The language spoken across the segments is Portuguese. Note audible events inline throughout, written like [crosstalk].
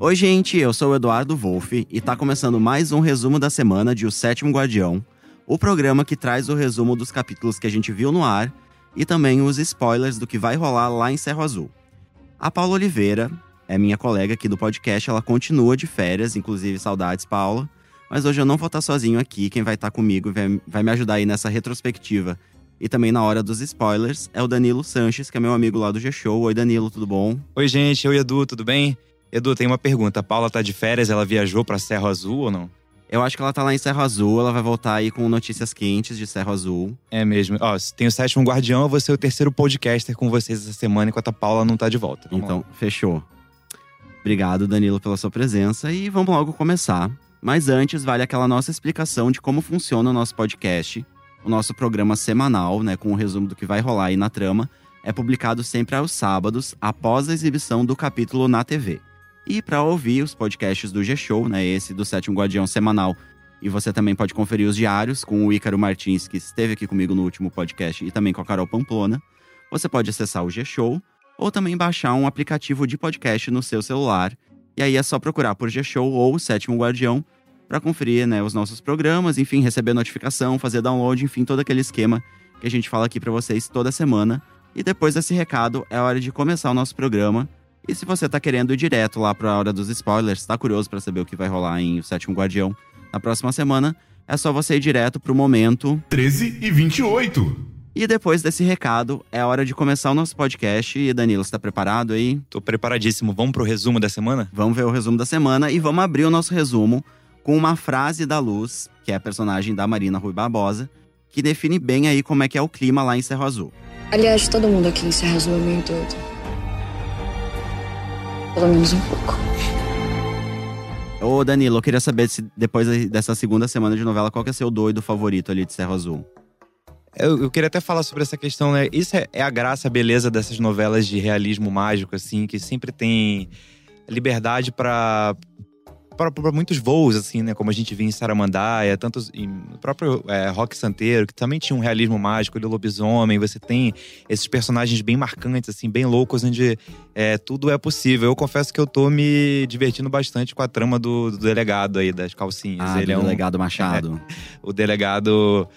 Oi, gente, eu sou o Eduardo Wolff e tá começando mais um resumo da semana de O Sétimo Guardião, o programa que traz o resumo dos capítulos que a gente viu no ar e também os spoilers do que vai rolar lá em Cerro Azul. A Paula Oliveira é minha colega aqui do podcast, ela continua de férias, inclusive saudades, Paula. Mas hoje eu não vou estar sozinho aqui, quem vai estar comigo vai, vai me ajudar aí nessa retrospectiva e também na hora dos spoilers é o Danilo Sanches, que é meu amigo lá do G-Show. Oi, Danilo, tudo bom? Oi, gente. Oi, Edu, tudo bem? Edu, tem uma pergunta. A Paula tá de férias, ela viajou para Serra Azul ou não? Eu acho que ela tá lá em Serra Azul, ela vai voltar aí com notícias quentes de Serra Azul. É mesmo. Ó, tem o sétimo guardião, eu vou ser o terceiro podcaster com vocês essa semana, enquanto a Paula não tá de volta. Vamos então, lá. fechou. Obrigado, Danilo, pela sua presença e vamos logo começar. Mas antes, vale aquela nossa explicação de como funciona o nosso podcast. O nosso programa semanal, né, com o um resumo do que vai rolar aí na trama, é publicado sempre aos sábados, após a exibição do capítulo na TV. E para ouvir os podcasts do G-Show, né, esse do Sétimo Guardião semanal, e você também pode conferir os diários com o Ícaro Martins, que esteve aqui comigo no último podcast, e também com a Carol Pamplona. Você pode acessar o G-Show ou também baixar um aplicativo de podcast no seu celular. E aí é só procurar por G-Show ou Sétimo Guardião para conferir né, os nossos programas, enfim, receber notificação, fazer download, enfim, todo aquele esquema que a gente fala aqui para vocês toda semana. E depois desse recado, é hora de começar o nosso programa. E se você tá querendo ir direto lá para a hora dos spoilers, tá curioso para saber o que vai rolar em O Sétimo Guardião na próxima semana, é só você ir direto pro momento 13 e 28. E depois desse recado, é hora de começar o nosso podcast. E Danilo, você tá preparado aí? Tô preparadíssimo. Vamos pro resumo da semana? Vamos ver o resumo da semana e vamos abrir o nosso resumo com uma frase da Luz, que é a personagem da Marina Rui Barbosa, que define bem aí como é que é o clima lá em Cerro Azul. Aliás, todo mundo aqui em Cerro Azul é meio doido. Pelo menos um pouco. Ô Danilo, eu queria saber se depois dessa segunda semana de novela, qual que é seu doido favorito ali de Cerro Azul? Eu, eu, queria até falar sobre essa questão, né? Isso é, é, a graça, a beleza dessas novelas de realismo mágico, assim, que sempre tem liberdade para para muitos voos, assim, né? Como a gente viu em Saramandaia, tantos. Em, o próprio é, Rock Santeiro, que também tinha um realismo mágico de lobisomem. Você tem esses personagens bem marcantes, assim, bem loucos, onde é, tudo é possível. Eu confesso que eu tô me divertindo bastante com a trama do, do delegado aí, das calcinhas. Ah, Ele do é um, delegado Machado. É, [laughs] o delegado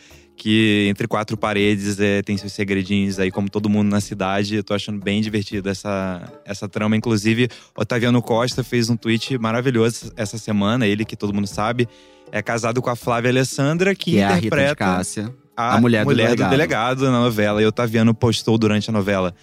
que entre quatro paredes é, tem seus segredinhos aí, como todo mundo na cidade. Eu tô achando bem divertido essa, essa trama. Inclusive, Otaviano Costa fez um tweet maravilhoso essa semana, ele que todo mundo sabe. É casado com a Flávia Alessandra, que, que interpreta é a, Rita Cássia, a, a mulher, mulher do, delegado. do, delegado. na novela. E Otaviano postou durante a novela.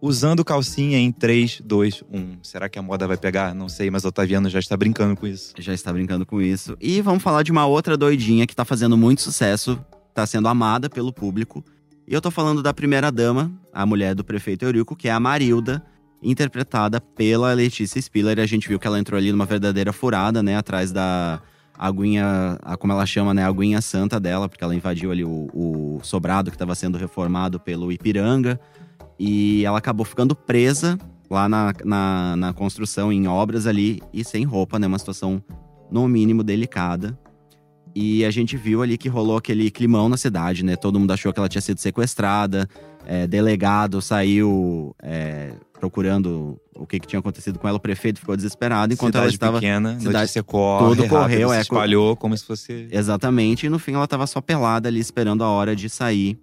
Usando calcinha em 3, 2, 1. Será que a moda vai pegar? Não sei, mas Otaviano já está brincando com isso. Já está brincando com isso. E vamos falar de uma outra doidinha que tá fazendo muito sucesso está sendo amada pelo público. E eu tô falando da primeira dama, a mulher do prefeito Eurico, que é a Marilda, interpretada pela Letícia Spiller. A gente viu que ela entrou ali numa verdadeira furada, né, atrás da aguinha, como ela chama, né, a aguinha santa dela, porque ela invadiu ali o, o sobrado que estava sendo reformado pelo Ipiranga. E ela acabou ficando presa lá na, na, na construção, em obras ali, e sem roupa, né, uma situação no mínimo delicada. E a gente viu ali que rolou aquele climão na cidade, né? Todo mundo achou que ela tinha sido sequestrada. É, delegado saiu é, procurando o que, que, tinha acontecido com ela. O prefeito ficou desesperado enquanto cidade ela estava. pequena, cidade notícia corre, tudo correu, é, se espalhou como se fosse. Exatamente. E no fim ela estava só pelada ali, esperando a hora de sair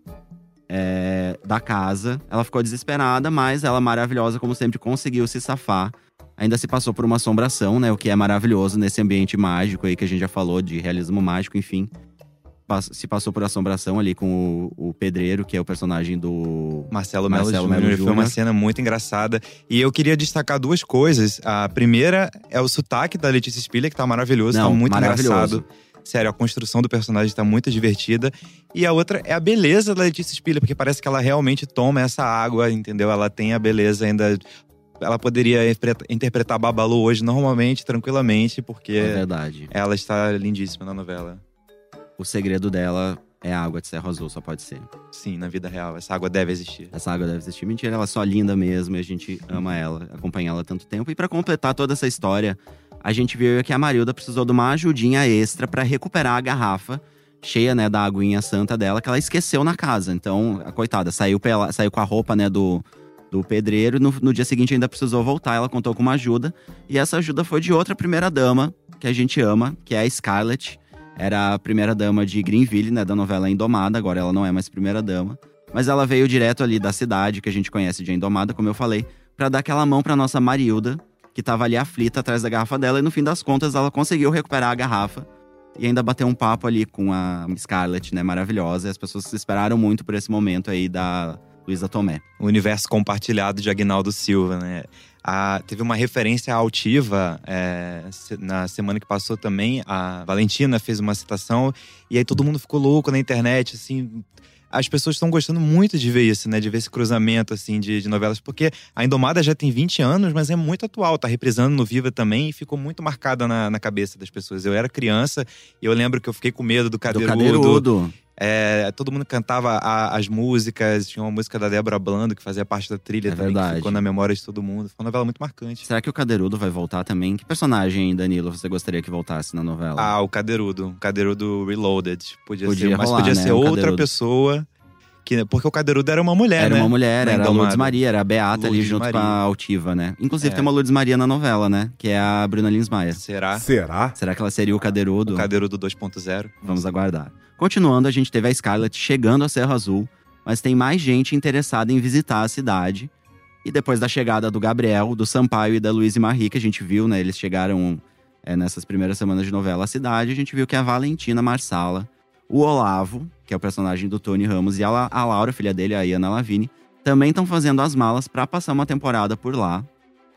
é, da casa. Ela ficou desesperada, mas ela, maravilhosa, como sempre, conseguiu se safar ainda se passou por uma assombração, né? O que é maravilhoso nesse ambiente mágico aí que a gente já falou de realismo mágico, enfim. Se passou por assombração ali com o, o pedreiro, que é o personagem do Marcelo Melo Júnior. Foi uma cena muito engraçada. E eu queria destacar duas coisas. A primeira é o sotaque da Letícia Spiller, que tá maravilhoso, tá Não, tá muito maravilhoso. engraçado. Sério, a construção do personagem tá muito divertida. E a outra é a beleza da Letícia Spiller, porque parece que ela realmente toma essa água, entendeu? Ela tem a beleza ainda ela poderia interpretar Babalu hoje normalmente, tranquilamente, porque é verdade. ela está lindíssima na novela. O segredo dela é a água de Serra Azul, só pode ser. Sim, na vida real. Essa água deve existir. Essa água deve existir. Mentira, ela é só linda mesmo e a gente ama ela, acompanha ela há tanto tempo. E para completar toda essa história, a gente viu que a Marilda precisou de uma ajudinha extra para recuperar a garrafa cheia, né, da aguinha santa dela, que ela esqueceu na casa. Então, a coitada, saiu, pela, saiu com a roupa, né, do do pedreiro. No, no dia seguinte ainda precisou voltar, ela contou com uma ajuda. E essa ajuda foi de outra primeira-dama, que a gente ama, que é a Scarlett. Era a primeira-dama de Greenville, né, da novela Indomada. Agora ela não é mais primeira-dama. Mas ela veio direto ali da cidade, que a gente conhece de Indomada, como eu falei, para dar aquela mão pra nossa Marilda, que tava ali aflita atrás da garrafa dela. E no fim das contas, ela conseguiu recuperar a garrafa. E ainda bater um papo ali com a Scarlett, né, maravilhosa. E as pessoas esperaram muito por esse momento aí da Luísa Tomé. O universo compartilhado de Agnaldo Silva, né? A, teve uma referência altiva é, na semana que passou também. A Valentina fez uma citação e aí todo mundo ficou louco na internet, assim. As pessoas estão gostando muito de ver isso, né? De ver esse cruzamento, assim, de, de, novelas. Porque a Indomada já tem 20 anos, mas é muito atual. Tá reprisando no Viva também e ficou muito marcada na, na cabeça das pessoas. Eu era criança e eu lembro que eu fiquei com medo do cadeirudo. Do cadeirudo. É, todo mundo cantava a, as músicas, tinha uma música da Débora Blando que fazia parte da trilha É também, verdade. que ficou na memória de todo mundo. Foi uma novela muito marcante. Será que o Cadeirudo vai voltar também? Que personagem, Danilo, você gostaria que voltasse na novela? Ah, o Cadeirudo. O Cadeirudo Reloaded. Podia, Podia ser, mas rolar, podia né, ser outra Cadeirudo. pessoa. Que, porque o Cadeirudo era uma mulher, era né? uma mulher, Na era a. Lourdes Maria, era a Beata ali Lourdes junto com Maria. a Altiva, né? Inclusive É. tem uma Lourdes Maria na novela, né? Que é a Bruna Lins Maia. Será? Será? Será que ela seria o Cadeirudo? O Cadeirudo 2.0. Vamos aguardar. Continuando, a gente teve a Scarlett chegando a Serra Azul, mas tem mais gente interessada em visitar a cidade. E depois da chegada do Gabriel, do Sampaio e da Luiz Marie, que a gente viu, né? Eles chegaram é, nessas primeiras semanas de novela à cidade. A gente viu que a Valentina Marsala, o Olavo, que é o personagem do Tony Ramos, e a, a Laura, filha dele, a Iana Lavigne, também estão fazendo as malas para passar uma temporada por lá.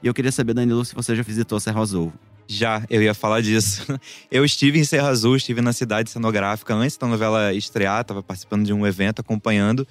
E eu queria saber, Danilo, se você já visitou Serra Azul. Já, eu ia falar disso. [laughs] Eu estive em Serra Azul, estive na cidade cenográfica antes da novela estrear, estava participando de um evento, acompanhando.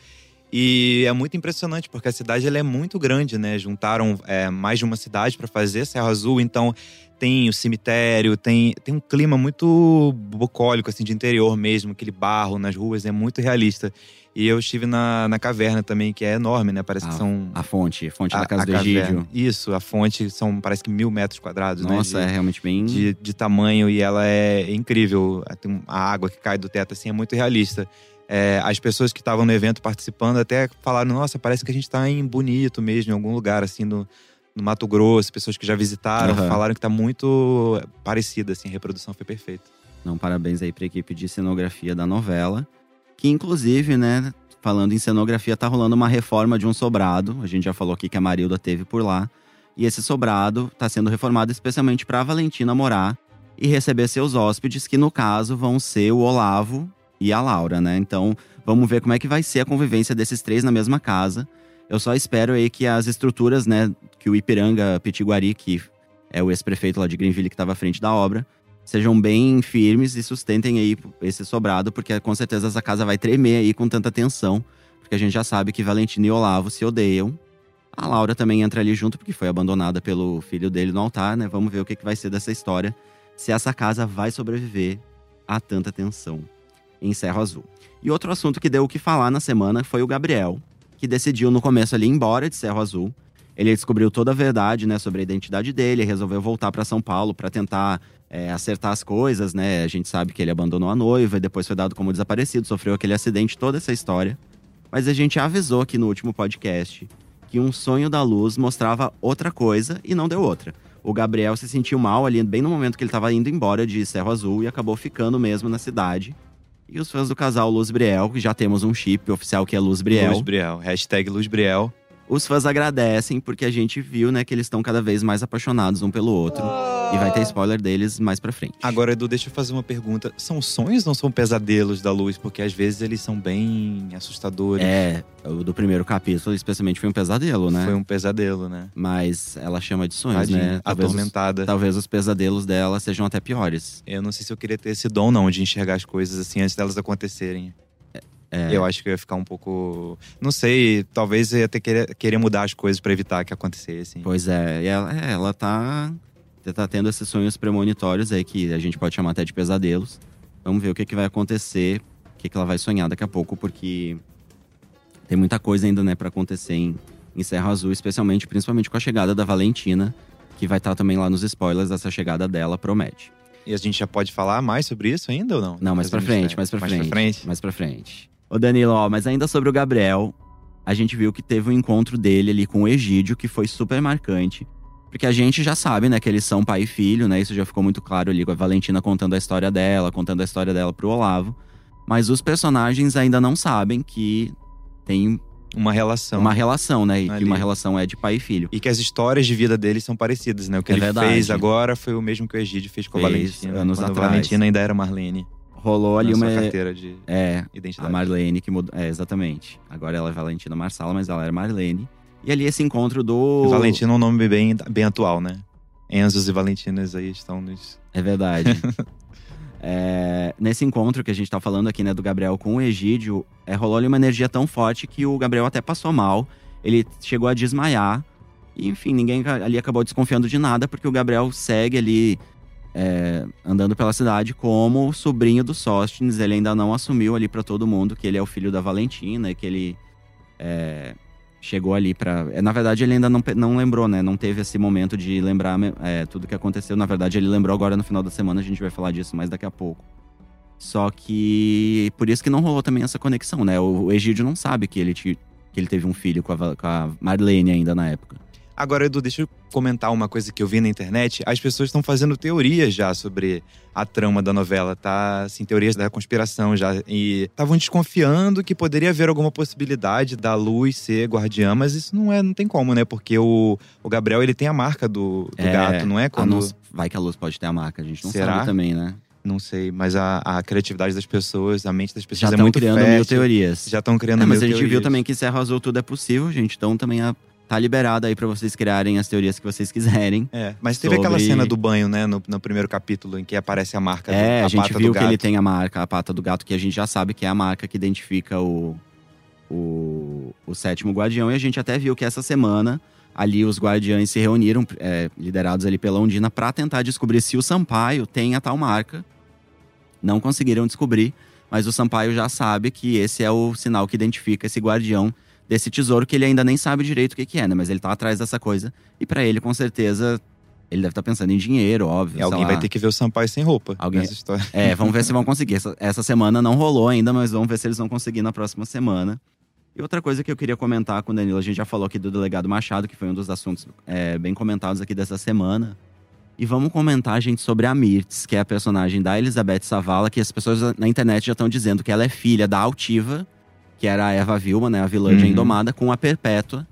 E é muito impressionante, porque a cidade ela é muito grande, né? Juntaram é, mais de uma cidade para fazer Serra Azul, então tem o cemitério, tem, tem um clima muito bucólico, assim, de interior mesmo, aquele barro nas ruas, é muito realista. E eu estive na, na caverna também, que é enorme, né? Parece Ah, que são. A fonte, fonte a- da Casa a do. Egídio. Isso, a fonte são parece que mil metros quadrados, né? Nossa, é realmente bem. de, de tamanho e ela é incrível. A água que cai do teto assim é muito realista. É, as pessoas que estavam no evento participando até falaram: Nossa, parece que a gente tá em Bonito mesmo, em algum lugar assim no, no Mato Grosso. Pessoas que já visitaram Aham. falaram que tá muito parecida, assim, a reprodução foi perfeita. Não, parabéns aí pra equipe de cenografia da novela. Que inclusive, né, falando em cenografia, tá rolando uma reforma de um sobrado. A gente já falou aqui que a Marilda teve por lá. E esse sobrado tá sendo reformado especialmente pra Valentina morar e receber seus hóspedes, que no caso vão ser o Olavo e a Laura, né? Então, vamos ver como é que vai ser a convivência desses três na mesma casa. Eu só espero aí que as estruturas, né, que o Ipiranga Pitiguari, que é o ex-prefeito lá de Greenville que estava à frente da obra, sejam bem firmes e sustentem aí esse sobrado, porque com certeza essa casa vai tremer aí com tanta tensão, porque a gente já sabe que Valentina e Olavo se odeiam. A Laura também entra ali junto, porque foi abandonada pelo filho dele no altar, né? Vamos ver o que, que vai ser dessa história, se essa casa vai sobreviver a tanta tensão em Serra Azul. E outro assunto que deu o que falar na semana foi o Gabriel, que decidiu no começo ali ir embora de Serra Azul. Ele descobriu toda a verdade, né, sobre a identidade dele, resolveu voltar para São Paulo para tentar é, acertar as coisas, né? A gente sabe que ele abandonou a noiva e depois foi dado como desaparecido, sofreu aquele acidente, toda essa história. Mas a gente avisou aqui no último podcast que um sonho da luz mostrava outra coisa e não deu outra. O Gabriel se sentiu mal ali, bem no momento que ele estava indo embora de Serra Azul e acabou ficando mesmo na cidade. E os fãs do casal Luz Briel, que já temos um chip oficial que é Luz Briel, Luz Briel. Hashtag Luz Briel. os fãs agradecem porque a gente viu, né, que eles estão cada vez mais apaixonados um pelo outro. E vai ter spoiler deles mais pra frente. Agora, Edu, deixa eu fazer uma pergunta. São sonhos ou são pesadelos da luz? Porque às vezes eles são bem assustadores. É, o do primeiro capítulo, especialmente, foi um pesadelo, né? Foi um pesadelo, né? Mas ela chama de sonhos, Tadinha, né? Talvez os, atormentada. talvez os pesadelos dela sejam até piores. Eu não sei se eu queria ter esse dom, não, de enxergar as coisas assim antes delas acontecerem. É. Eu acho que eu ia ficar um pouco. Não sei, talvez eu ia ter querer, querer mudar as coisas pra evitar que acontecesse. Pois é, e ela, é, ela tá, tá tendo esses sonhos premonitórios aí que a gente pode chamar até de pesadelos. Vamos ver o que, que vai acontecer, o que, que ela vai sonhar daqui a pouco, porque tem muita coisa ainda, né, pra acontecer em, em Serra Azul, especialmente, principalmente com a chegada da Valentina, que vai estar também lá nos spoilers dessa chegada dela, promete. E a gente já pode falar mais sobre isso ainda ou não? Não, mais pra frente, mais pra mais frente. Pra frente. Mais pra frente. Ô Danilo, ó, mas ainda sobre o Gabriel, a gente viu que teve um encontro dele ali com o Egídio, que foi super marcante. Porque a gente já sabe, né, que eles são pai e filho, né? Isso já ficou muito claro ali com a Valentina contando a história dela, contando a história dela pro Olavo. Mas os personagens ainda não sabem que tem Uma relação. uma relação, né? E Ali. que uma relação é de pai e filho. E que as histórias de vida deles são parecidas, né? O que É ele verdade. fez agora foi o mesmo que o Egídio fez com a Fez Valentina. anos quando atrás. A Valentina ainda era Marlene. Rolou ali uma. carteira de É, a identidade. Marlene que mudou. É, exatamente. Agora ela é Valentina Marsala, mas ela era Marlene. E ali esse encontro do. Valentina é um nome bem, bem atual, né? Enzos e Valentinas aí estão nos. É verdade. [laughs] É, nesse encontro que a gente tá falando aqui, né, do Gabriel com o Egídio, é, rolou ali uma energia tão forte que o Gabriel até passou mal. Ele chegou a desmaiar. E, enfim, ninguém ali acabou desconfiando de nada, porque o Gabriel segue ali é, andando pela cidade como sobrinho do Sóstenes. Ele ainda não assumiu ali pra todo mundo que ele é o filho da Valentina e que ele é, chegou ali pra. é, Na verdade, ele ainda não, não lembrou, né? Não teve esse momento de lembrar é, tudo que aconteceu. Na verdade, ele lembrou agora no final da semana, a gente vai falar disso mais daqui a pouco. Só que por isso que não rolou também essa conexão, né? O, o Egídio não sabe que ele, ti- que ele teve um filho com a, com a Marlene ainda na época. Agora, Edu, deixa eu comentar uma coisa que eu vi na internet. As pessoas estão fazendo teorias já sobre a trama da novela, tá? Assim, teorias da conspiração já. E estavam desconfiando que poderia haver alguma possibilidade da Luz ser guardiã, mas isso não é, não tem como, né? Porque o, o Gabriel, ele tem a marca do, do É, gato, não é? Quando. luz- vai que a luz pode ter a marca, a gente não Será? sabe também, né? Não sei, mas a, a criatividade das pessoas, a mente das Já pessoas é estão muito criando fértil. mil teorias. Já estão criando É, mas mil a gente viu teorias. também que Serra Azul tudo é possível, gente. Então também a- tá liberado aí pra vocês criarem as teorias que vocês quiserem. É, mas teve aquela sobre- cena do banho, né? No, no primeiro capítulo, em que aparece a marca do, É, a a gente viu do que ele tem a marca, a pata do gato, que a gente já sabe que é a marca que identifica o, o, o sétimo guardião. E a gente até viu que essa semana ali os guardiães se reuniram, é, liderados ali pela Undina, pra tentar descobrir se o Sampaio tem a tal marca. Não conseguiram descobrir, mas o Sampaio já sabe que esse é o sinal que identifica esse guardião desse tesouro que ele ainda nem sabe direito o que, que é, né? Mas ele tá atrás dessa coisa. E pra ele, com certeza, ele deve estar pensando em dinheiro, óbvio. Alguém sei vai lá. ter que ver o Sampaio sem roupa Alguém- nessa história. É, vamos ver [laughs] se vão conseguir. Essa, essa semana não rolou ainda, mas vamos ver se eles vão conseguir na próxima semana. E outra coisa que eu queria comentar com o Danilo, a gente já falou aqui do delegado Machado, que foi um dos assuntos é, bem comentados aqui dessa semana. E vamos comentar, gente, sobre a Mirtz, que é a personagem da Elizabeth Savala, que as pessoas na internet já estão dizendo que ela é filha da Altiva, que era a Eva Vilma, né, a vilã de Uhum. Indomada, com a Perpétua,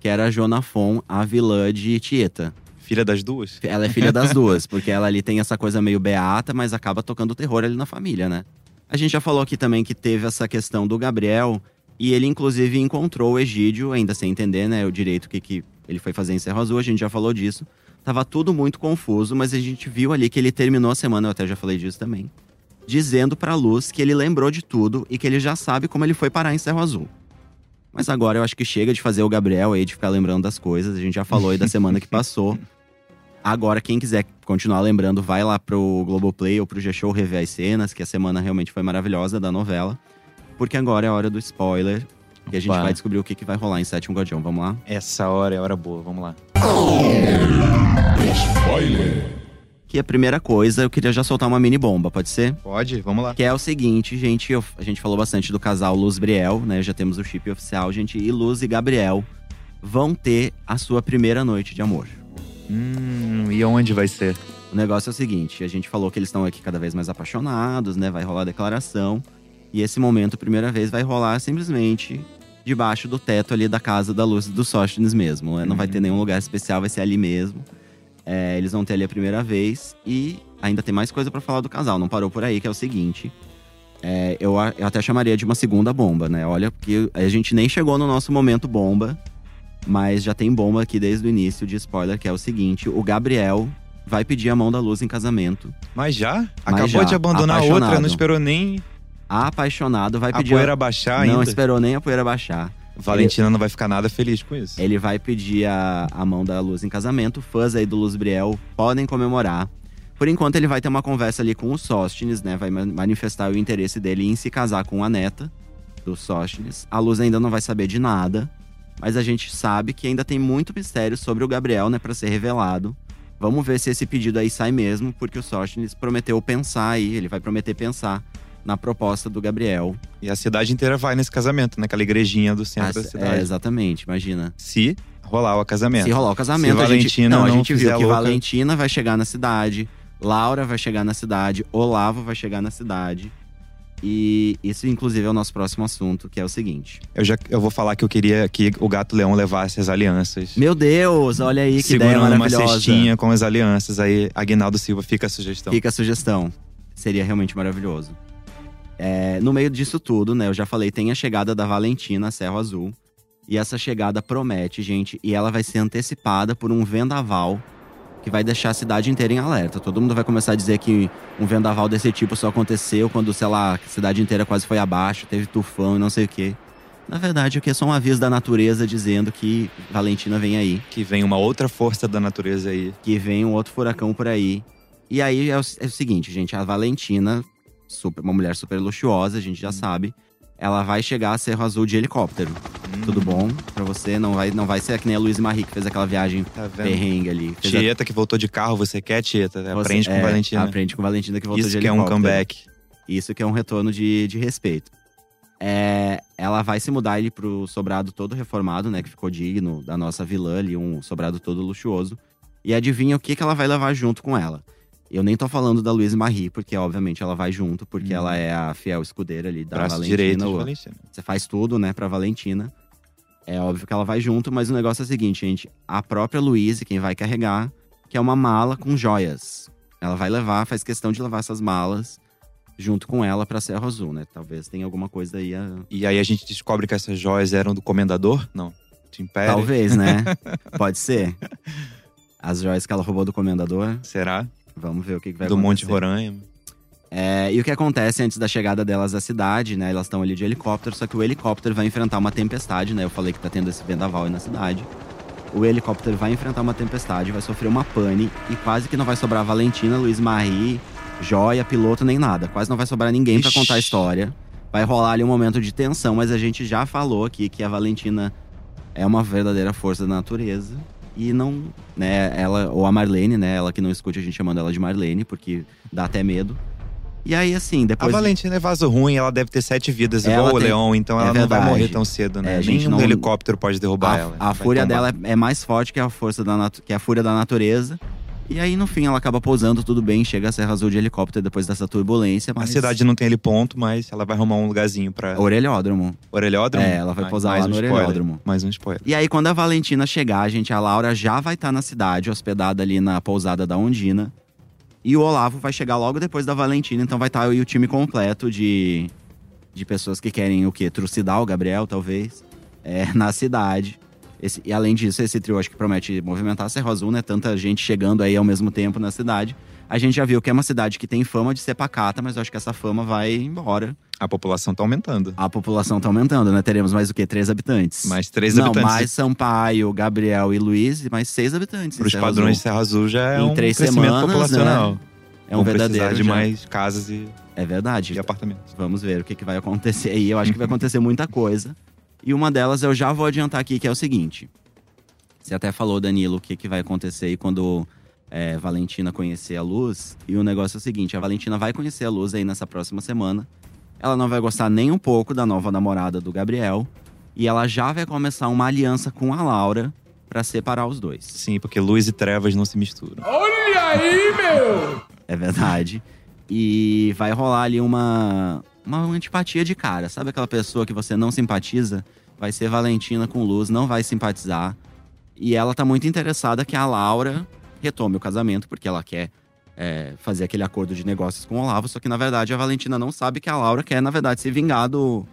que era a Jona Fon, a vilã de Tieta. Filha das duas? Ela é filha das [laughs] duas, porque ela ali tem essa coisa meio beata, mas acaba tocando terror ali na família, né? A gente já falou aqui também que teve essa questão do Gabriel, e ele inclusive encontrou o Egídio, ainda sem entender, né, o direito que, que ele foi fazer em Serra Azul, a gente já falou disso. Tava tudo muito confuso, mas a gente viu ali que ele terminou a semana, eu até já falei disso também, dizendo pra Luz que ele lembrou de tudo e que ele já sabe como ele foi parar em Serra Azul. Mas agora eu acho que chega de fazer o Gabriel aí, de ficar lembrando das coisas. A gente já falou aí da semana que passou. [laughs] Agora, quem quiser continuar lembrando, vai lá pro Globoplay ou pro G-Show rever as cenas, que a semana realmente foi maravilhosa da novela. Porque agora é a hora do spoiler. E a gente Opa. vai descobrir o que, que vai rolar em Sétimo Guardião. Vamos lá? Essa hora é a hora boa, vamos lá. Spoiler. Que a primeira coisa, eu queria já soltar uma mini bomba, pode ser? Pode? Vamos lá. Que é o seguinte, gente, eu- a gente falou bastante do casal Luz Briel, né? Já temos o chip oficial, gente. E Luz e Gabriel vão ter a sua primeira noite de amor. Hum, e onde vai ser? O negócio é o seguinte: a gente falou que eles estão aqui cada vez mais apaixonados, né? Vai rolar a declaração. E esse momento, primeira vez, vai rolar simplesmente debaixo do teto ali da casa da Luz dos Sóstenes mesmo. né? Não vai ter nenhum lugar especial, vai ser ali mesmo. É, eles vão ter ali a primeira vez. E ainda tem mais coisa pra falar do casal. Não parou por aí, que é o seguinte. é, eu, a- eu até chamaria de uma segunda bomba, né? Olha, porque a gente nem chegou no nosso momento bomba. Mas já tem bomba aqui desde o início de spoiler, que é o seguinte: o Gabriel vai pedir a mão da luz em casamento. Mas já? Mas Acabou já. de abandonar a outra, não esperou nem Apaixonado, vai a pedir. poeira baixar não ainda. esperou nem a poeira baixar. Valentina não vai ficar nada feliz com isso. Ele vai pedir a, a mão da Luz em casamento. Fãs aí do Luz Briel podem comemorar. Por enquanto, ele vai ter uma conversa ali com o Sóstenes, né? Vai ma- manifestar o interesse dele em se casar com a neta do Sóstenes. A Luz ainda não vai saber de nada. Mas a gente sabe que ainda tem muito mistério sobre o Gabriel, né? Pra ser revelado. Vamos ver se esse pedido aí sai mesmo, porque o Sóstenes prometeu pensar aí. Ele vai prometer pensar na proposta do Gabriel. E a cidade inteira vai nesse casamento, naquela igrejinha do centro da Ah, cidade. é, exatamente, imagina. Se rolar o casamento. Se rolar o casamento, Se a gente, Valentina não, a não gente viu que louca- Valentina vai chegar na cidade, Laura vai chegar na cidade, Olavo vai chegar na cidade. E isso, inclusive, é o nosso próximo assunto, que é o seguinte. Eu já eu vou falar que eu queria que o gato leão levasse as alianças. Meu Deus, olha aí que ideia segurando uma maravilhosa. cestinha com as alianças. Aí, Aguinaldo Silva fica a sugestão. Fica a sugestão. Seria realmente maravilhoso. É, no meio disso tudo, né? Eu já falei, tem a chegada da Valentina a Cerro Azul. E essa chegada promete, gente, e ela vai ser antecipada por um vendaval que vai deixar a cidade inteira em alerta. Todo mundo vai começar a dizer que um vendaval desse tipo só aconteceu quando, sei lá, a cidade inteira quase foi abaixo, teve tufão e não sei o quê. Na verdade, o que é só um aviso da natureza dizendo que Valentina vem aí Que vem uma outra força da natureza aí. que vem um outro furacão por aí. E aí é o, é o seguinte, gente, a Valentina, super- uma mulher super luxuosa, a gente já sabe, ela vai chegar a Cerro Azul de helicóptero. Hum, Tudo bom pra você? Não vai, não vai ser que nem a Luiz Marie que fez aquela viagem Tá perrengue ali. Fez a- Tieta que voltou de carro, você quer, Tieta? você- Aprende com é, Valentina. Aprende com Valentina que voltou Isso de que é um helicóptero. comeback. Isso que é um retorno de, de respeito. É, ela vai se mudar ali pro sobrado todo reformado, né? Que ficou digno da nossa vilã ali, um sobrado todo luxuoso. E adivinha o que, que ela vai levar junto com ela? Eu nem tô falando da Luiz Marie, porque obviamente ela vai junto, porque Hum. ela é a fiel escudeira ali da Braço Valentina. direito de Valentina. Você faz tudo, né, pra Valentina. É óbvio que ela vai junto, mas o negócio é o seguinte, gente. A própria Luíse, quem vai carregar, que é uma mala com joias. Ela vai levar, faz questão de levar essas malas junto com ela pra Serra Azul, né? Talvez tenha alguma coisa aí. a- E aí a gente descobre que essas joias eram do comendador? Não. Do Império? Talvez, né? [laughs] Pode ser. As joias que ela roubou do comendador. Será? Vamos ver o que, que vai do Monte acontecer. Roraima. É, e o que acontece antes da chegada delas à cidade, né? Elas estão ali de helicóptero, só que o helicóptero vai enfrentar uma tempestade, né? Eu falei que tá tendo esse vendaval aí na cidade. O helicóptero vai enfrentar uma tempestade, vai sofrer uma pane e quase que não vai sobrar Valentina, Luiz Marie, Joia, piloto, nem nada. Quase não vai sobrar ninguém pra Ixi. contar a história. Vai rolar ali um momento de tensão, mas a gente já falou aqui que a Valentina é uma verdadeira força da natureza. E não, né, ela, ou a Marlene, né, ela que não escute a gente chamando ela de Marlene, porque dá até medo. E aí, assim, A depois. Valentina é vaso ruim, ela deve ter sete vidas, igual o tem- Leão, então é ela não vai verdade. morrer tão cedo, né? É, gente, Nenhum não- helicóptero pode derrubar a, ela. a fúria tombar. dela é, mais forte que a força da natu- que a fúria da natureza. E aí, no fim, ela acaba pousando, tudo bem, chega a Serra Azul de helicóptero depois dessa turbulência, A mas. cidade não tem heliponto, mas ela vai arrumar um lugarzinho pra. Orelhódromo. Orelhódromo? É, ela vai Ai, pousar mais lá um no spoiler. orelhódromo. Mais um spoiler. E aí, quando a Valentina chegar, gente, a Laura já vai estar na cidade, hospedada ali na pousada da Ondina. E o Olavo vai chegar logo depois da Valentina, então vai estar aí o time completo de, de pessoas que querem o quê? Trucidar o Gabriel, talvez, é, na cidade. Esse- e além disso, esse trio acho que promete movimentar a Serra Azul, né? Tanta gente chegando aí ao mesmo tempo na cidade. A gente já viu que é uma cidade que tem fama de ser pacata, mas eu acho que essa fama vai embora. A população tá aumentando. A população tá aumentando, né? Teremos mais o quê? Três habitantes. Mais três Não, habitantes. mais Sampaio, Gabriel e Luiz, e mais seis habitantes. Para os padrões de Azul. Serra Azul já é Em um três crescimento semanas, populacional. É um Vão verdadeiro. de já. mais casas e, É verdade. e apartamentos. Vamos ver o que, que vai acontecer aí. Eu acho que vai acontecer muita coisa. E uma delas eu já vou adiantar aqui, que é o seguinte. Você até falou, Danilo, o que, que vai acontecer aí quando é, Valentina conhecer a Luz. E o negócio é o seguinte: a Valentina vai conhecer a Luz aí nessa próxima semana. Ela não vai gostar nem um pouco da nova namorada do Gabriel. E ela já vai começar uma aliança com a Laura pra separar os dois. Sim, porque luz e trevas não se misturam. É verdade. E vai rolar ali uma, uma antipatia de cara. Sabe aquela pessoa que você não simpatiza? Vai ser Valentina com Luz, não vai simpatizar. E ela tá muito interessada que a Laura retome o casamento, porque ela quer é, fazer aquele acordo de negócios com o Olavo. Só que, na verdade, a Valentina não sabe que a Laura quer, na verdade, se vingar do,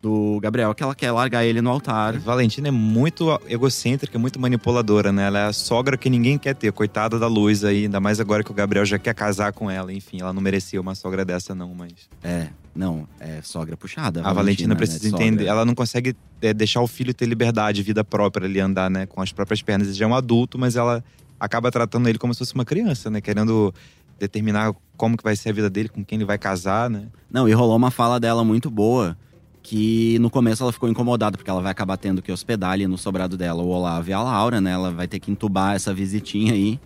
do Gabriel, que ela quer largar ele no altar. Valentina é muito egocêntrica, muito manipuladora, né? Ela é a sogra que ninguém quer ter, coitada da Luz aí, ainda mais agora que o Gabriel já quer casar com ela. Enfim, ela não merecia uma sogra dessa, não, mas. É, não, é sogra puxada. A Valentina né, precisa sogra. entender. Ela não consegue é, deixar o filho ter liberdade, vida própria, ele andar, né, com as próprias pernas. Ele já é um adulto, mas ela acaba tratando ele como se fosse uma criança, né? Querendo determinar como que vai ser a vida dele, com quem ele vai casar, né? Não, e rolou uma fala dela muito boa, que no começo ela ficou incomodada, porque ela vai acabar tendo que hospedar ali no sobrado dela o Olavo e a Laura, né? Ela vai ter que entubar essa visitinha aí.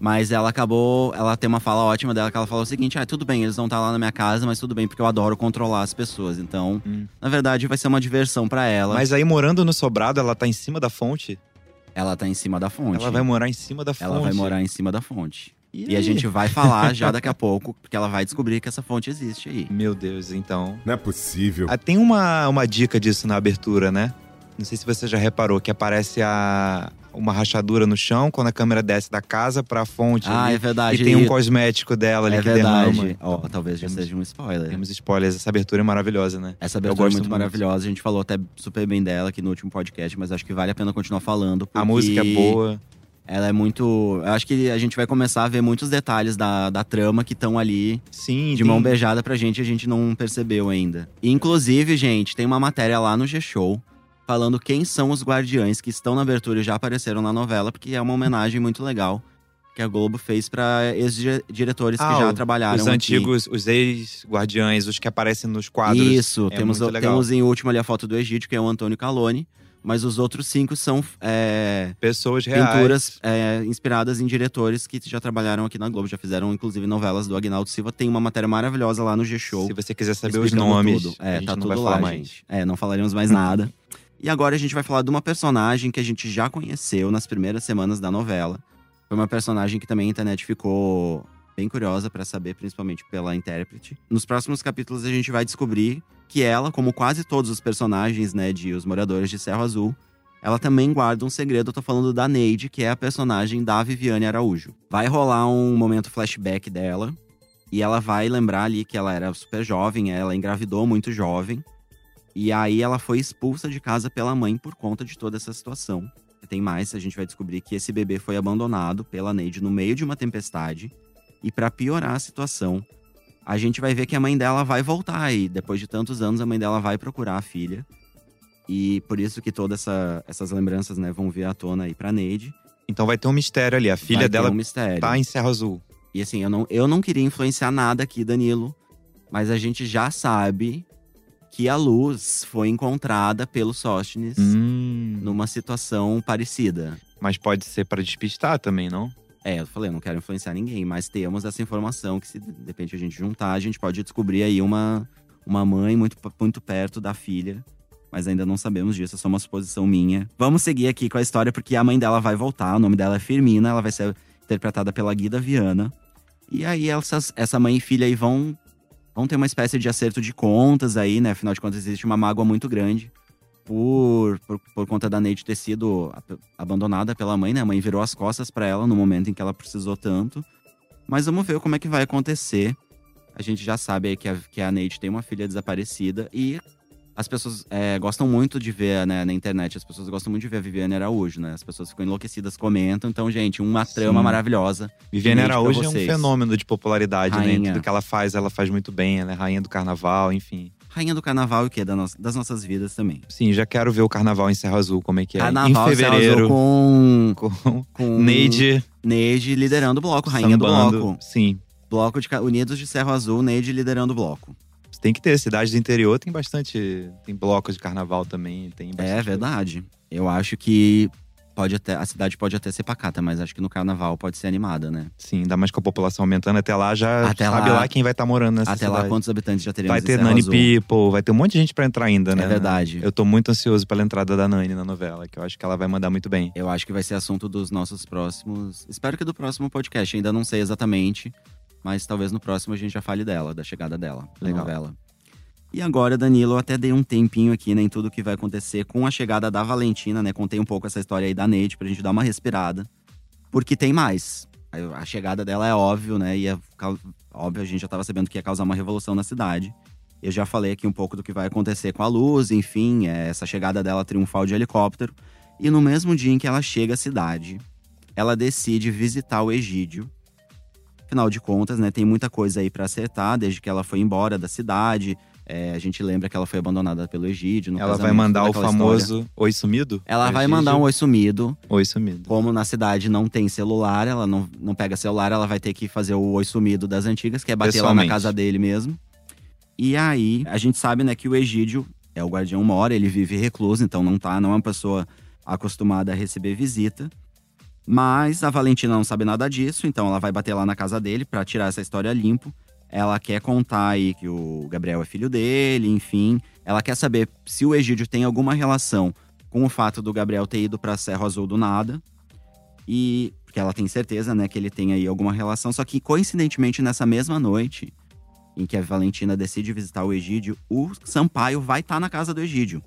Mas ela acabou. Ela tem uma fala ótima dela que ela falou o seguinte: ah, tudo bem, eles vão estar lá na minha casa, mas tudo bem, porque eu adoro controlar as pessoas. Então, Hum. na verdade, vai ser uma diversão pra ela. Mas aí, morando no sobrado, ela tá em cima da fonte? Ela tá em cima da fonte. Ela vai morar em cima da fonte. Ela vai morar em cima da fonte. E, a aí? gente vai falar já [laughs] daqui a pouco, porque ela vai descobrir que essa fonte existe aí. Meu Deus, então. Não é possível. Ah, tem uma, uma dica disso na abertura, né? Não sei se você já reparou, que aparece a, uma rachadura no chão quando a câmera desce da casa pra fonte. Ah, ali, é verdade. E tem um cosmético dela ali É que verdade. derrama. Ó, talvez já seja um spoiler. Temos spoilers, essa abertura é maravilhosa, né? Essa abertura é muito muito. maravilhosa. A gente falou até super bem dela aqui no último podcast, mas acho que vale a pena continuar falando. A música é boa. Ela é muito. Eu acho que a gente vai começar a ver muitos detalhes da, da trama que estão ali Sim, de tem- mão beijada pra gente e a gente não percebeu ainda. E, inclusive, gente, tem uma matéria lá no G-Show falando quem são os guardiães que estão na abertura e já apareceram na novela, porque é uma homenagem muito legal que a Globo fez pra ex-diretores Ah, que já trabalharam. Os aqui. antigos, os ex-guardiães, os que aparecem nos quadros. Isso, É temos, muito legal. temos em último ali a foto do Egídio, que é o Antônio Calone. Mas os outros cinco são é, Pessoas reais. pinturas é, inspiradas em diretores que já trabalharam aqui na Globo. Já fizeram, inclusive, novelas do Agnaldo Silva. Tem uma matéria maravilhosa lá no G-Show. Se você quiser saber os nomes, tudo. a É, gente tá tudo vai lá, falar mais. gente. É, não falaremos mais nada. [laughs] E agora a gente vai falar de uma personagem que a gente já conheceu nas primeiras semanas da novela. Foi uma personagem que também a internet ficou bem curiosa pra saber, principalmente pela intérprete. Nos próximos capítulos a gente vai descobrir que ela, como quase todos os personagens, né, de Os Moradores de Cerro Azul, ela também guarda um segredo. Eu tô falando da Neide, que é a personagem da Viviane Araújo. Vai rolar um momento flashback dela. E ela vai lembrar ali que ela era super jovem, ela engravidou muito jovem. E aí ela foi expulsa de casa pela mãe por conta de toda essa situação. Tem mais, a gente vai descobrir que esse bebê foi abandonado pela Neide no meio de uma tempestade. E pra piorar a situação, a gente vai ver que a mãe dela vai voltar aí. Depois de tantos anos, a mãe dela vai procurar a filha. E por isso que todas essa, essas lembranças, né, vão vir à tona aí pra Neide. Então vai ter um mistério ali. A filha Vai dela um mistério. tá em Cerro Azul. E assim, eu não, eu não queria influenciar nada aqui, Danilo. Mas a gente já sabe que a luz foi encontrada pelo Sóstenes Hum, numa situação parecida. mas pode ser pra despistar também, não? É, eu falei, eu não quero influenciar ninguém, mas temos essa informação que se de repente a gente juntar, a gente pode descobrir aí uma, uma mãe muito, muito perto da filha. Mas ainda não sabemos disso, é só uma suposição minha. Vamos seguir aqui com a história, porque a mãe dela vai voltar, o nome dela é Firmina, ela vai ser interpretada pela Guida Viana. E aí essas, essa mãe e filha aí vão, vão ter uma espécie de acerto de contas aí, né? Afinal de contas, existe uma mágoa muito grande por, por, por conta da Neide ter sido abandonada pela mãe, né? A mãe virou as costas pra ela no momento em que ela precisou tanto. Mas vamos ver como é que vai acontecer. A gente já sabe aí que a, que a Neide tem uma filha desaparecida e as pessoas é, gostam muito de ver né, na internet, as pessoas gostam muito de ver a Viviane Araújo, né? As pessoas ficam enlouquecidas, comentam. Então, gente, uma trama Sim. maravilhosa. Viviane Araújo é um fenômeno de popularidade, né? Rainha. Tudo que ela faz, ela faz muito bem. Ela é rainha do carnaval, enfim. Rainha do carnaval e o quê? Das nossas vidas também. Sim, já quero ver o carnaval em Serra Azul, como é que é. Carnaval em Serra Azul fevereiro. com, [laughs] Com com Neide Neide liderando o bloco, rainha sambando. do bloco. Sim. Bloco de Unidos de Cerro Azul, Neide liderando o bloco. Tem que ter. Cidade do interior tem bastante. Tem blocos de carnaval também. Tem É coisa. verdade. Eu acho que pode até a cidade pode até ser pacata, mas acho que no carnaval pode ser animada, né? Sim, ainda mais com a população aumentando. Até lá já Até sabe lá- lá, quem vai estar morando nessa até cidade. lá quantos habitantes já teremos Vai ter Nani Azul? People, vai ter um monte de gente pra entrar ainda, né? É verdade. Eu tô muito ansioso pela entrada da Nani na novela, que eu acho que ela vai mandar muito bem. Eu acho que vai ser assunto dos nossos próximos. Espero que do próximo podcast. Ainda não sei exatamente, mas talvez no próximo a gente já fale dela, da chegada dela Legal. novela. E agora, Danilo, eu até dei um tempinho aqui né, em tudo que vai acontecer com a chegada da Valentina, né? Contei um pouco essa história aí da Neide pra gente dar uma respirada. Porque tem mais. A chegada dela é óbvio, né? Ia, cau- óbvio, a gente já tava sabendo que ia causar uma revolução na cidade. Eu já falei aqui um pouco do que vai acontecer com a luz, enfim, é, essa chegada dela triunfal de helicóptero. E no mesmo dia em que ela chega à cidade, ela decide visitar o Egídio. Afinal de contas, né, tem muita coisa aí pra acertar, desde que ela foi embora da cidade. É, a gente lembra que ela foi abandonada pelo Egídio. no ela vai mandar o famoso história. Oi Sumido? Ela Pra vai mandar um oi sumido. Oi Sumido. Como na cidade não tem celular, ela não, não pega celular, ela vai ter que fazer o oi sumido das antigas, que é bater lá na casa dele mesmo. E aí, a gente sabe, né, que o Egídio é o guardião mora, ele vive recluso, então não tá, não é uma pessoa acostumada a receber visita. Mas a Valentina não sabe nada disso, então ela vai bater lá na casa dele pra tirar essa história limpo. Ela quer contar aí que o Gabriel é filho dele, enfim. Ela quer saber se o Egídio tem alguma relação com o fato do Gabriel ter ido pra Serra Azul do nada. E porque ela tem certeza, né, que ele tem aí alguma relação, só que coincidentemente nessa mesma noite em que a Valentina decide visitar o Egídio, o Sampaio vai estar na casa do Egídio.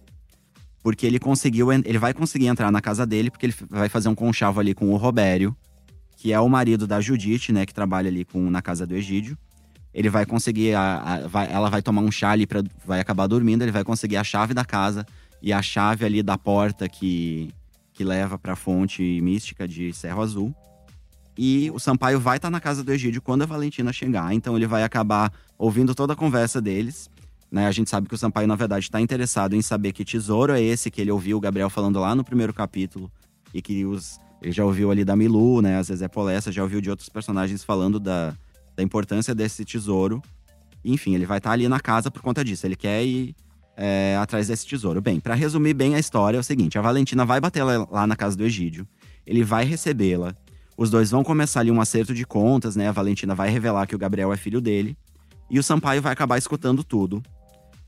Porque ele conseguiu, ele vai conseguir entrar na casa dele, porque ele vai fazer um conchavo ali com o Robério, que é o marido da Judite, né, que trabalha ali com, na casa do Egídio. Ele vai conseguir, a, a- vai- ela vai tomar um chá ali, pra, vai acabar dormindo, ele vai conseguir a chave da casa e a chave ali da porta que, que leva pra fonte mística de Cerro Azul. E o Sampaio vai estar na casa do Egídio quando a Valentina chegar, então ele vai acabar ouvindo toda a conversa deles. Né? A gente sabe que o Sampaio, na verdade, está interessado em saber que tesouro é esse que ele ouviu o Gabriel falando lá no primeiro capítulo. E que os, ele já ouviu ali da Milu, né? A Zezé Polessa, já ouviu de outros personagens falando da, da importância desse tesouro. Enfim, ele vai estar ali na casa por conta disso. Ele quer ir é, atrás desse tesouro. Bem, para resumir bem a história, é o seguinte: a Valentina vai bater lá na casa do Egídio, ele vai recebê-la. Os dois vão começar ali um acerto de contas, né? A Valentina vai revelar que o Gabriel é filho dele. E o Sampaio vai acabar escutando tudo.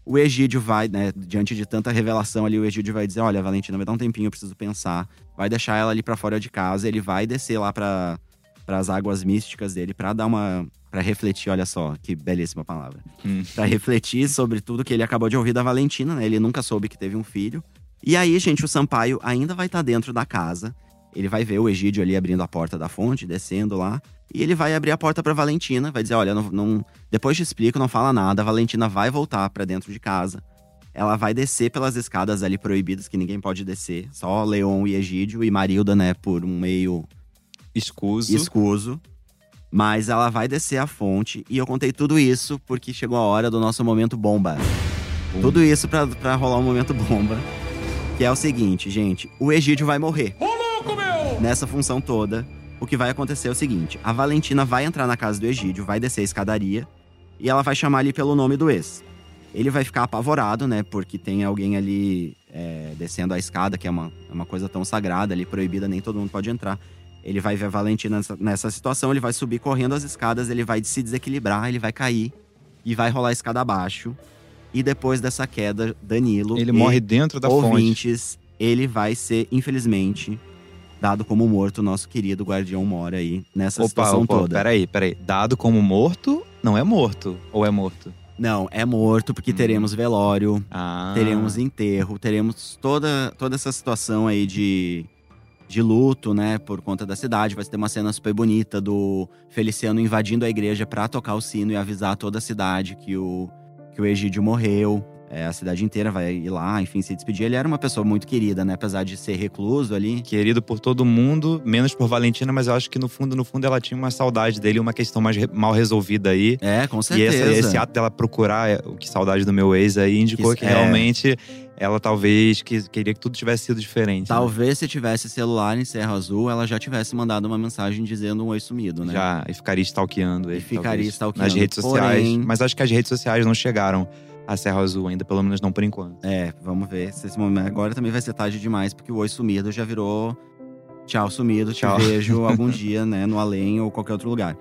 O Egídio vai, né, diante de tanta revelação ali, o Egídio vai dizer: Olha, Valentina, vai dar um tempinho, eu preciso pensar. Vai deixar ela ali pra fora de casa, ele vai descer lá para as águas místicas dele pra dar uma. para refletir, olha só, que belíssima palavra. Hum. Pra refletir sobre tudo que ele acabou de ouvir da Valentina, né? Ele nunca soube que teve um filho. E aí, gente, o Sampaio ainda vai estar dentro da casa. Ele vai ver o Egídio ali abrindo a porta da fonte, descendo lá. E ele vai abrir a porta pra Valentina, vai dizer: Olha, não, não- depois te explico, não fala nada. A Valentina vai voltar pra dentro de casa. Ela vai descer pelas escadas ali proibidas, que ninguém pode descer. Só Leon e Egídio e Marilda, né, por um meio Escuso. escuso. Mas ela vai descer a fonte. E eu contei tudo isso porque chegou a hora do nosso momento bomba. Tudo isso pra, pra rolar um momento bomba. Que é o seguinte, gente. O Egídio vai morrer. Nessa função toda, o que vai acontecer é o seguinte: a Valentina vai entrar na casa do Egídio, vai descer a escadaria e ela vai chamar ali pelo nome do ex. Ele vai ficar apavorado, né? Porque tem alguém ali é, descendo a escada, que é uma, é uma coisa tão sagrada ali, proibida, nem todo mundo pode entrar. Ele vai ver a Valentina nessa, nessa situação, ele vai subir correndo as escadas, ele vai se desequilibrar, ele vai cair e vai rolar a escada abaixo. E depois dessa queda, Danilo. Ele morre dentro da fonte. ouvintes, ele vai ser, infelizmente, dado como morto. Nosso querido Guardião mora aí nessa Opa, situação opa, toda. peraí, peraí. Dado como morto, não é morto. Ou é morto? Não, é morto porque Hum. teremos velório, Ah. teremos enterro, teremos toda, toda essa situação aí de, de luto, né, por conta da cidade. Vai ter uma cena super bonita do Feliciano invadindo a igreja pra tocar o sino e avisar toda a cidade que o, que o Egídio morreu. É, a cidade inteira vai ir lá, enfim, se despedir. Ele era uma pessoa muito querida, né, apesar de ser recluso ali. Querido por todo mundo, menos por Valentina, mas eu acho que no fundo, no fundo, ela tinha uma saudade dele, uma questão mais re- mal resolvida aí. É, com E certeza. esse, esse ato dela procurar é, o que saudade do meu ex aí indicou Que- que, é. realmente ela talvez que, queria que tudo tivesse sido diferente. né? Talvez se tivesse celular em Serra Azul, ela já tivesse mandado uma mensagem dizendo um oi sumido, né? Já, e ficaria stalkeando ele. E ficaria talvez, stalkeando. Nas redes sociais. Porém- Mas acho que as redes sociais não chegaram a Serra Azul ainda, pelo menos não por enquanto. É, vamos ver se esse momento. Agora também vai ser tarde demais, porque o oi sumido já virou tchau sumido, Tchau. te vejo [laughs] algum dia, né, no além ou qualquer outro lugar.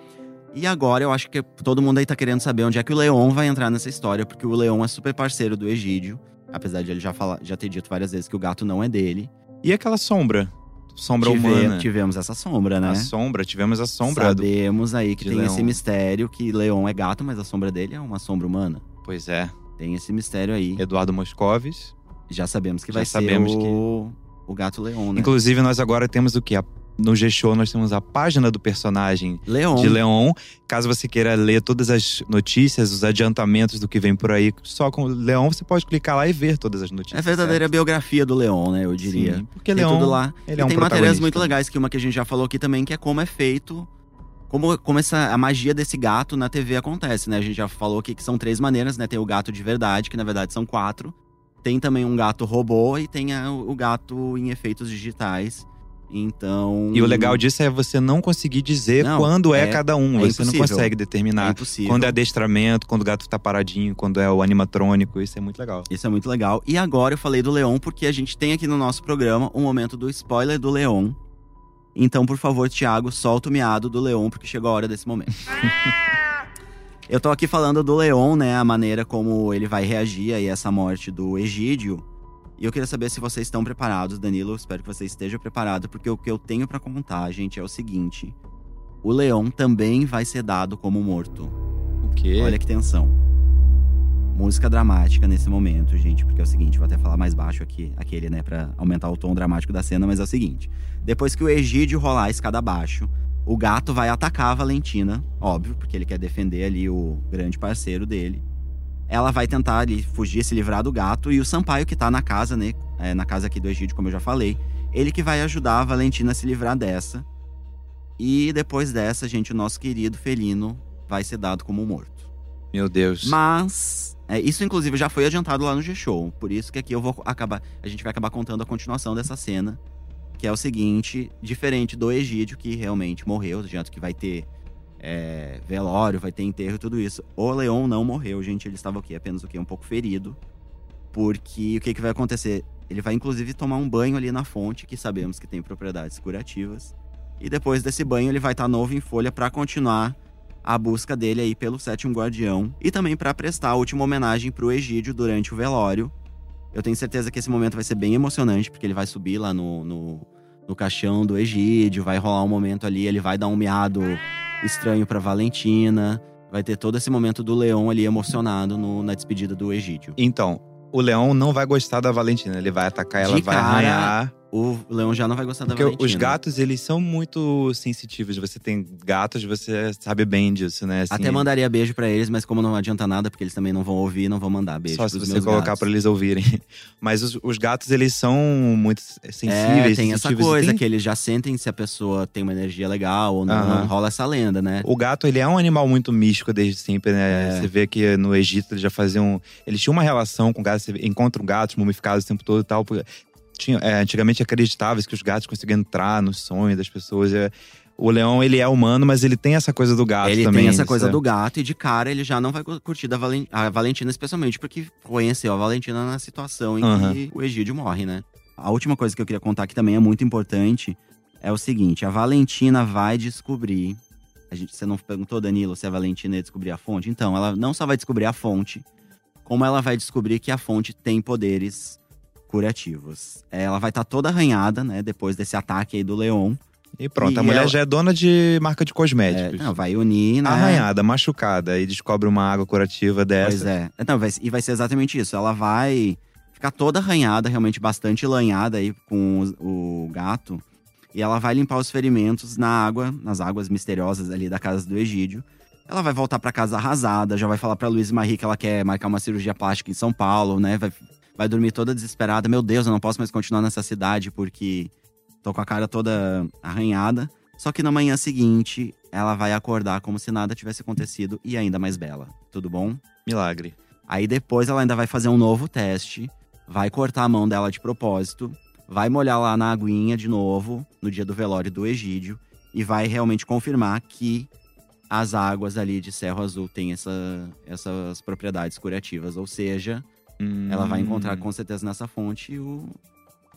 E agora eu acho que todo mundo aí tá querendo saber onde é que o Leon vai entrar nessa história, porque o Leon é super parceiro do Egídio, apesar de ele já, falar, já ter dito várias vezes que o gato não é dele. E aquela sombra? Sombra Tive- humana. Tivemos essa sombra, né? A sombra, tivemos a sombra do. Sabemos aí que tem Leon. esse mistério que Leon é gato, mas a sombra dele é uma sombra humana. Pois é. Tem esse mistério aí. Eduardo Moscovis. Já sabemos que Já vai sabemos ser o, o gato Leon, né? Inclusive, nós agora temos o que? No G-Show, nós temos a página do personagem Leon. de Leon. Caso você queira ler todas as notícias, os adiantamentos do que vem por aí, só com o Leon você pode clicar lá e ver todas as notícias. É a verdadeira biografia do Leon, né? Eu diria. Sim, porque tem Leon, tudo lá. ele e é um tem matérias muito legais, que uma que a gente já falou aqui também, que é como é feito. Como, como essa, a magia desse gato na TV acontece, né? A gente já falou aqui que são três maneiras, né? Tem o gato de verdade, que na verdade são quatro. Tem também um gato robô e tem a- o gato em efeitos digitais. Então. E o legal disso é você não conseguir dizer Não, quando é, é- cada um. é você não impossível. consegue é determinar impossível. quando é adestramento, quando o gato tá paradinho, quando é o animatrônico. Isso é muito legal. Isso é muito legal. E agora eu falei do Leon porque a gente tem aqui no nosso programa um momento do spoiler do Leon. Então, por favor, Thiago, solta o miado do Leon, porque chegou a hora desse momento. [laughs] Eu tô aqui falando do Leon, né? A maneira como ele vai reagir aí a essa morte do Egídio. E eu queria saber se vocês estão preparados, Danilo. Espero que você esteja preparado, porque o que eu tenho para contar, gente, é o seguinte: o Leon também vai ser dado como morto. O quê? Olha que tensão. Música dramática nesse momento, gente, porque é o seguinte, vou até falar mais baixo aqui, aquele, né, para aumentar o tom dramático da cena, mas é o seguinte: depois que o Egídio rolar a escada abaixo, o gato vai atacar a Valentina, óbvio, porque ele quer defender ali o grande parceiro dele. Ela vai tentar ali fugir, se livrar do gato, e o Sampaio, que tá na casa, né, é, na casa aqui do Egídio, como eu já falei, ele que vai ajudar a Valentina a se livrar dessa. E depois dessa, gente, o nosso querido felino vai ser dado como morto. Meu Deus. Mas é, isso, inclusive, já foi adiantado lá no G-Show. Por isso que aqui eu vou acabar. A gente vai acabar contando a continuação dessa cena. Que é o seguinte: diferente do Egídio, que realmente morreu, jeito que vai ter é, velório, vai ter enterro tudo isso. O Leon não morreu, gente. Ele estava o quê? Apenas o quê? Um pouco ferido. Porque o que, que vai acontecer? Ele vai, inclusive, tomar um banho ali na fonte, que sabemos que tem propriedades curativas. E depois desse banho, ele vai estar novo em folha para continuar a busca dele aí pelo sétimo guardião e também para prestar a última homenagem pro Egídio durante o velório. Eu tenho certeza que esse momento vai ser bem emocionante, porque ele vai subir lá no, no, no caixão do Egídio, vai rolar um momento ali, ele vai dar um miado estranho pra Valentina. Vai ter todo esse momento do Leão ali emocionado no- na despedida do Egídio. Então, o Leão não vai gostar da Valentina. Ele vai atacar ela, De vai cara, arranhar. O Leão já não vai gostar da Porque Valentina. os gatos, eles são muito sensitivos. Você tem gatos, você sabe bem disso, né? Assim, Até mandaria beijo pra eles, mas como não adianta nada, porque eles também não vão ouvir, não vão mandar beijo Só se você colocar pra eles ouvirem. [laughs] Mas os, os gatos, eles são muito É, sensíveis. tem essa coisa tem- que eles já sentem se a pessoa tem uma energia legal ou não. Aham. Rola essa lenda, né? O gato, ele é um animal muito místico desde sempre, né? É. Você vê que no Egito eles já faziam. Eles tinham uma relação com gatos. Você encontra um gatos mumificados o tempo todo e tal. porque Tinha, é, antigamente acreditava-se que os gatos conseguiam entrar no sonho das pessoas. É, o leão, ele é humano, mas ele tem essa coisa do gato ele também. tem essa isso coisa é- do gato e de cara ele já não vai curtir da Valen- a Valentina, especialmente porque conheceu a Valentina na situação em Aham. que o Egídio morre, né? A última coisa que eu queria contar que também é muito importante é o seguinte: a Valentina vai descobrir. A gente, você não perguntou, Danilo, se a Valentina ia descobrir a fonte? Então, ela não só vai descobrir a fonte, como ela vai descobrir que a fonte tem poderes curativos. Ela vai estar toda arranhada, né? Depois desse ataque aí do Leon. E pronto, E a mulher ela- já é dona de marca de É, cosméticos. não, vai unir, né? Arranhada, machucada, e descobre uma água curativa dessa. Pois é. Não, vai, e vai ser exatamente isso. Ela vai ficar toda arranhada, realmente bastante lanhada aí com os- o, gato. E ela vai limpar os ferimentos na água, nas águas misteriosas ali da casa do Egídio. Ela vai voltar pra casa arrasada, já vai falar pra Luiz Marie que ela quer marcar uma cirurgia plástica em São Paulo, né? Vai, vai dormir toda desesperada. Meu Deus, eu não posso mais continuar nessa cidade porque tô com a cara toda arranhada. Só que na manhã seguinte, ela vai acordar como se nada tivesse acontecido e ainda mais bela. Tudo bom? Milagre. Aí depois ela ainda vai fazer um novo teste, vai cortar a mão dela de propósito, vai molhar lá na aguinha de novo, no dia do velório do Egídio, e vai realmente confirmar que as águas ali de Cerro Azul têm essa- essas propriedades curativas. Ou seja, ela vai encontrar Hum. com certeza nessa fonte o-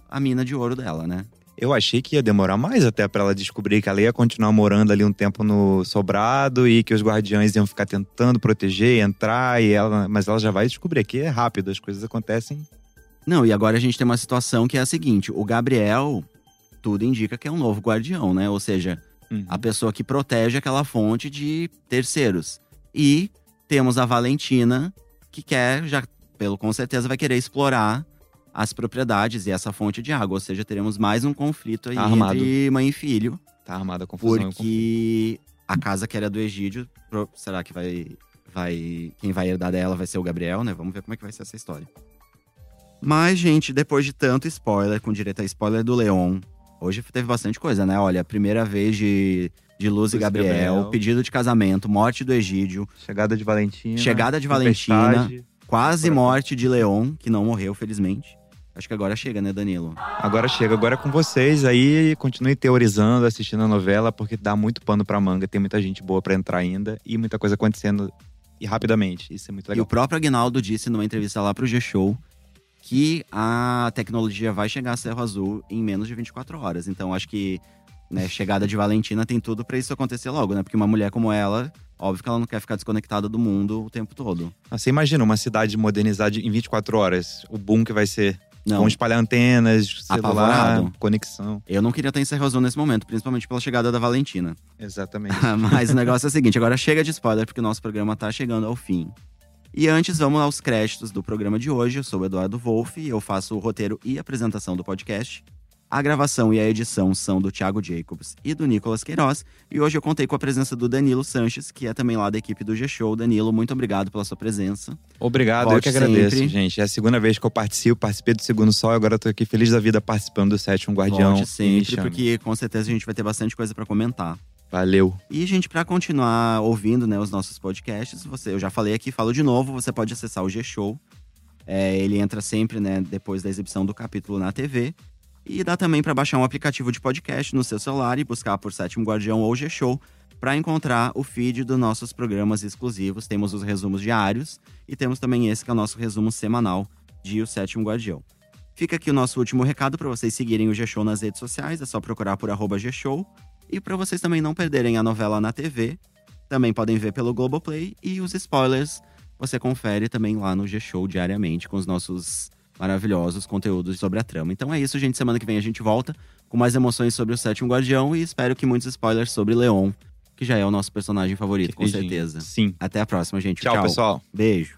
a mina de ouro dela, né? Eu achei que ia demorar mais até pra ela descobrir que ela ia continuar morando ali um tempo no sobrado e que os guardiões iam ficar tentando proteger, entrar e ela, mas ela já vai descobrir que é rápido, as coisas acontecem. Não, e agora a gente tem uma situação que é a seguinte: o Gabriel, tudo indica que é um novo guardião, né? Ou seja, Uhum. a pessoa que protege aquela fonte de terceiros. E temos a Valentina, que quer, já, pelo com certeza, vai querer explorar as propriedades e essa fonte de água. Ou seja, teremos mais um conflito aí Tá armado. entre mãe e filho. Tá armada a confusão. Porque a casa que era do Egídio, será que vai, vai. Quem vai herdar dela vai ser o Gabriel, né? Vamos ver como é que vai ser essa história. Mas, gente, depois de tanto spoiler, com direito a spoiler do Leon, hoje teve bastante coisa, né? Olha, primeira vez de, de Luz e Luz e Gabriel, Gabriel. pedido de casamento, morte do Egídio, Chegada de Valentina. Chegada de Valentina. tempestade. Quase morte de Leon, que não morreu, felizmente. Acho que agora chega, né, Danilo? Agora chega, agora é com vocês aí. Continue teorizando, assistindo a novela, porque dá muito pano pra manga. Tem muita gente boa pra entrar ainda e muita coisa acontecendo e rapidamente. Isso é muito E o legal. próprio Agnaldo disse numa entrevista lá pro G-Show que a tecnologia vai chegar a Cerro Azul em menos de 24 horas. Então acho que né, chegada de Valentina tem tudo pra isso acontecer logo, né? Porque uma mulher como ela, óbvio que ela não quer ficar desconectada do mundo o tempo todo. Ah, Você imagina uma cidade modernizada em 24 horas, o boom que vai ser. Não, Vão espalhar antenas, celular, Apavorado. conexão. eu não queria estar em Serra Azul nesse momento, principalmente pela chegada da Valentina. Exatamente. [laughs] Mas o negócio é o seguinte, agora chega de spoiler, porque o nosso programa tá chegando ao fim. E antes, vamos aos créditos do programa de hoje. Eu sou o Eduardo Wolff e eu faço o roteiro e apresentação do podcast. A gravação e a edição são do Thiago Jacobs e do Nicolas Queiroz. E hoje eu contei com a presença do Danilo Sanches, que é também lá da equipe do G-Show. Danilo, muito obrigado pela sua presença. Obrigado, eu Volte que agradeço, sempre. gente. É a segunda vez que eu participo, participei do Segundo Sol e agora tô aqui feliz da vida participando do Sétimo Guardião. Volte sempre, porque com certeza a gente vai ter bastante coisa pra comentar. Valeu. E, gente, pra continuar ouvindo né, os nossos podcasts, você, eu já falei aqui, falo de novo, você pode acessar o G-Show. É, ele entra sempre, né, depois da exibição do capítulo na TV. E dá também pra baixar um aplicativo de podcast no seu celular e buscar por Sétimo Guardião ou G-Show para encontrar o feed dos nossos programas exclusivos. Temos os resumos diários e temos também esse que é o nosso resumo semanal de O Sétimo Guardião. Fica aqui o nosso último recado para vocês seguirem o G-Show nas redes sociais, é só procurar por G-Show. E para vocês também não perderem a novela na TV, também podem ver pelo Globoplay e os spoilers você confere também lá no G-Show diariamente com os nossos maravilhosos conteúdos sobre a trama. Então é isso, gente. Semana que vem a gente volta com mais emoções sobre o Sétimo Guardião e espero que muitos spoilers sobre Leon, que já é o nosso personagem favorito, com certeza. Sim. Até a próxima, gente. Tchau, pessoal. Beijo.